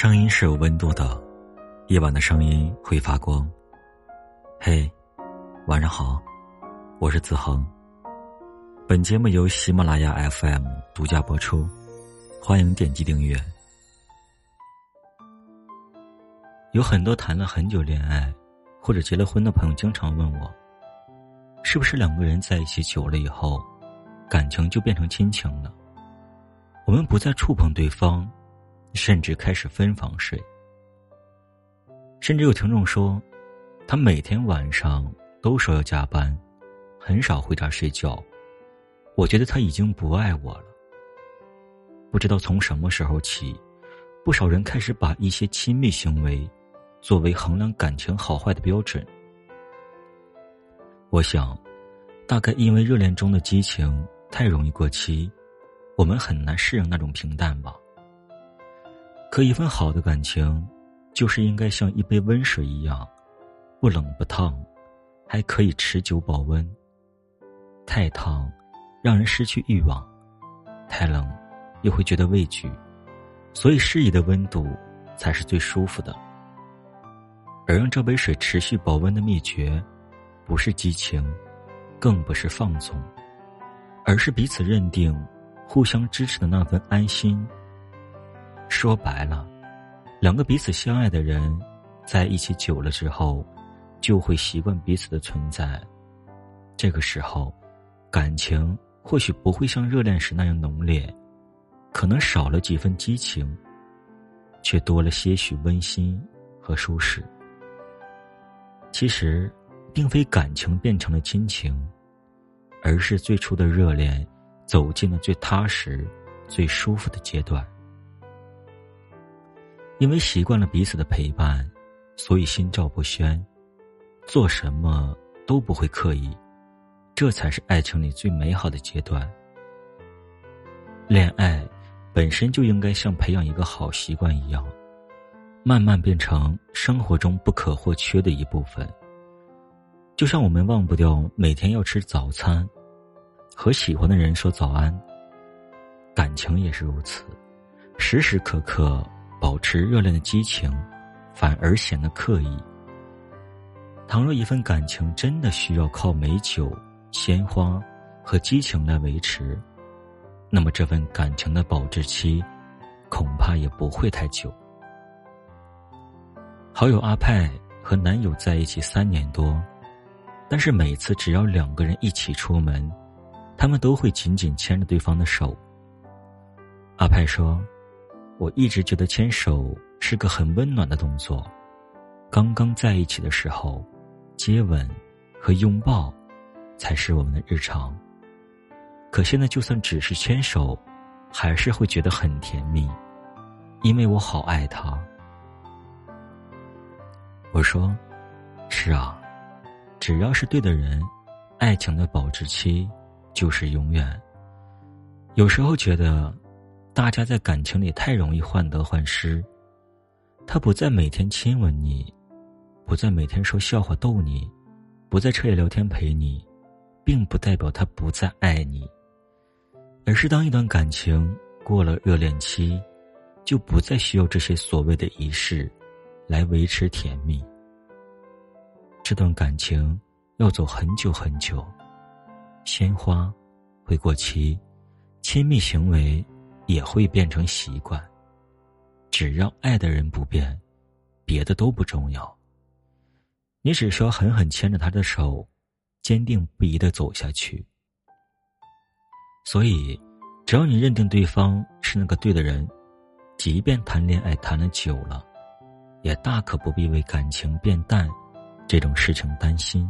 声音是有温度的，夜晚的声音会发光。嘿，晚上好，我是子恒。本节目由喜马拉雅 FM 独家播出，欢迎点击订阅。有很多谈了很久恋爱或者结了婚的朋友，经常问我，是不是两个人在一起久了以后，感情就变成亲情了？我们不再触碰对方，甚至开始分房睡。甚至有听众说，他每天晚上都说要加班，很少回家睡觉。我觉得他已经不爱我了。不知道从什么时候起，不少人开始把一些亲密行为作为衡量感情好坏的标准。我想，大概因为热恋中的激情太容易过期。我们很难适应那种平淡吧。可一份好的感情，就是应该像一杯温水一样，不冷不烫，还可以持久保温。太烫，让人失去欲望；太冷，又会觉得畏惧。所以适宜的温度，才是最舒服的。而让这杯水持续保温的秘诀，不是激情，更不是放纵，而是彼此认定。互相支持的那份安心。说白了，两个彼此相爱的人，在一起久了之后，就会习惯彼此的存在。这个时候，感情或许不会像热恋时那样浓烈，可能少了几分激情，却多了些许温馨和舒适。其实，并非感情变成了亲情，而是最初的热恋。走进了最踏实、最舒服的阶段，因为习惯了彼此的陪伴，所以心照不宣，做什么都不会刻意，这才是爱情里最美好的阶段。恋爱本身就应该像培养一个好习惯一样，慢慢变成生活中不可或缺的一部分。就像我们忘不掉每天要吃早餐。和喜欢的人说早安。感情也是如此，时时刻刻保持热恋的激情，反而显得刻意。倘若一份感情真的需要靠美酒、鲜花和激情来维持，那么这份感情的保质期，恐怕也不会太久。好友阿派和男友在一起三年多，但是每次只要两个人一起出门。他们都会紧紧牵着对方的手。阿派说：“我一直觉得牵手是个很温暖的动作，刚刚在一起的时候，接吻和拥抱才是我们的日常。可现在就算只是牵手，还是会觉得很甜蜜，因为我好爱他。”我说：“是啊，只要是对的人，爱情的保质期。”就是永远。有时候觉得，大家在感情里太容易患得患失。他不再每天亲吻你，不再每天说笑话逗你，不再彻夜聊天陪你，并不代表他不再爱你。而是当一段感情过了热恋期，就不再需要这些所谓的仪式，来维持甜蜜。这段感情要走很久很久。鲜花会过期，亲密行为也会变成习惯。只要爱的人不变，别的都不重要。你只需要狠狠牵着他的手，坚定不移的走下去。所以，只要你认定对方是那个对的人，即便谈恋爱谈了久了，也大可不必为感情变淡这种事情担心。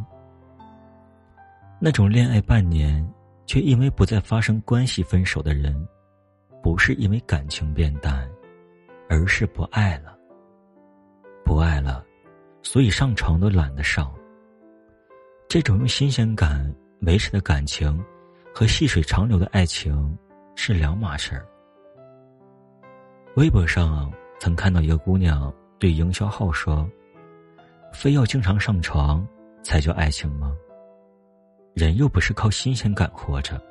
那种恋爱半年，却因为不再发生关系分手的人，不是因为感情变淡，而是不爱了。不爱了，所以上床都懒得上。这种用新鲜感维持的感情，和细水长流的爱情是两码事儿。微博上曾看到一个姑娘对营销号说：“非要经常上床才叫爱情吗？”人又不是靠新鲜感活着。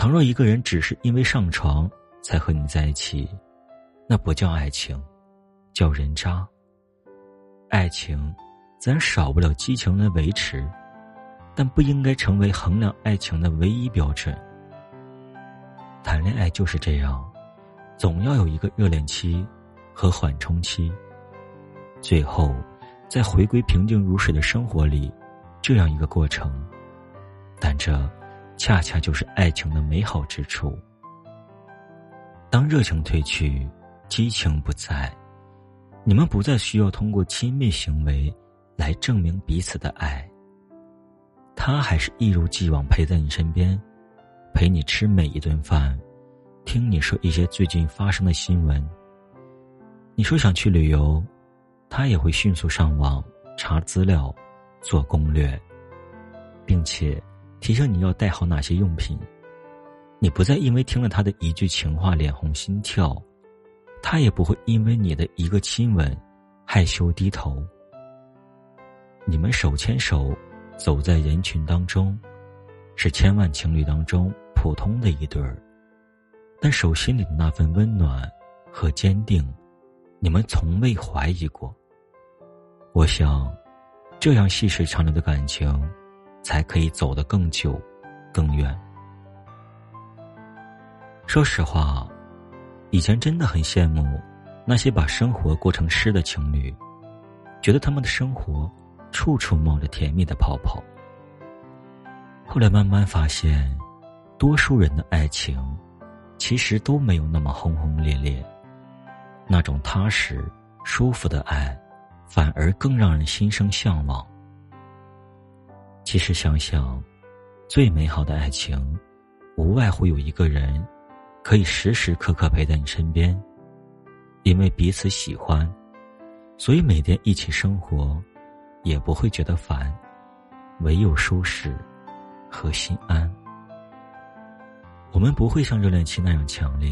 倘若一个人只是因为上床才和你在一起，那不叫爱情，叫人渣。爱情，自然少不了激情的维持，但不应该成为衡量爱情的唯一标准。谈恋爱就是这样，总要有一个热恋期和缓冲期，最后再回归平静如水的生活里，这样一个过程。但这，恰恰就是爱情的美好之处。当热情褪去，激情不在。你们不再需要通过亲密行为来证明彼此的爱。他还是一如既往陪在你身边，陪你吃每一顿饭，听你说一些最近发生的新闻。你说想去旅游，他也会迅速上网查资料、做攻略，并且提醒你要带好哪些用品。你不再因为听了他的一句情话脸红心跳。他也不会因为你的一个亲吻，害羞低头。你们手牵手，走在人群当中，是千万情侣当中普通的一对儿。但手心里的那份温暖和坚定，你们从未怀疑过。我想，这样细水长流的感情，才可以走得更久、更远。说实话。以前真的很羡慕那些把生活过成诗的情侣，觉得他们的生活处处冒着甜蜜的泡泡。后来慢慢发现，多数人的爱情其实都没有那么轰轰烈烈，那种踏实、舒服的爱，反而更让人心生向往。其实想想，最美好的爱情，无外乎有一个人。可以时时刻刻陪在你身边，因为彼此喜欢，所以每天一起生活，也不会觉得烦，唯有舒适和心安。我们不会像热恋期那样强烈，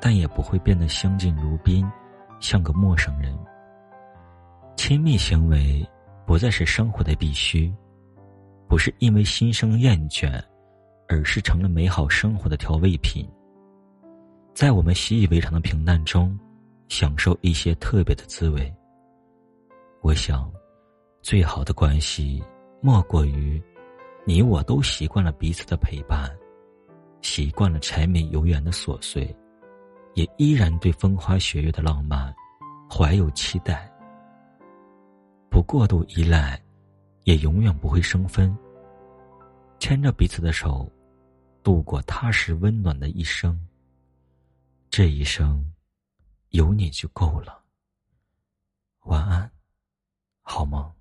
但也不会变得相敬如宾，像个陌生人。亲密行为不再是生活的必须，不是因为心生厌倦，而是成了美好生活的调味品。在我们习以为常的平淡中，享受一些特别的滋味。我想，最好的关系莫过于，你我都习惯了彼此的陪伴，习惯了柴米油盐的琐碎，也依然对风花雪月的浪漫怀有期待。不过度依赖，也永远不会生分。牵着彼此的手度过踏实温暖的一生。这一生有你就够了。晚安好梦。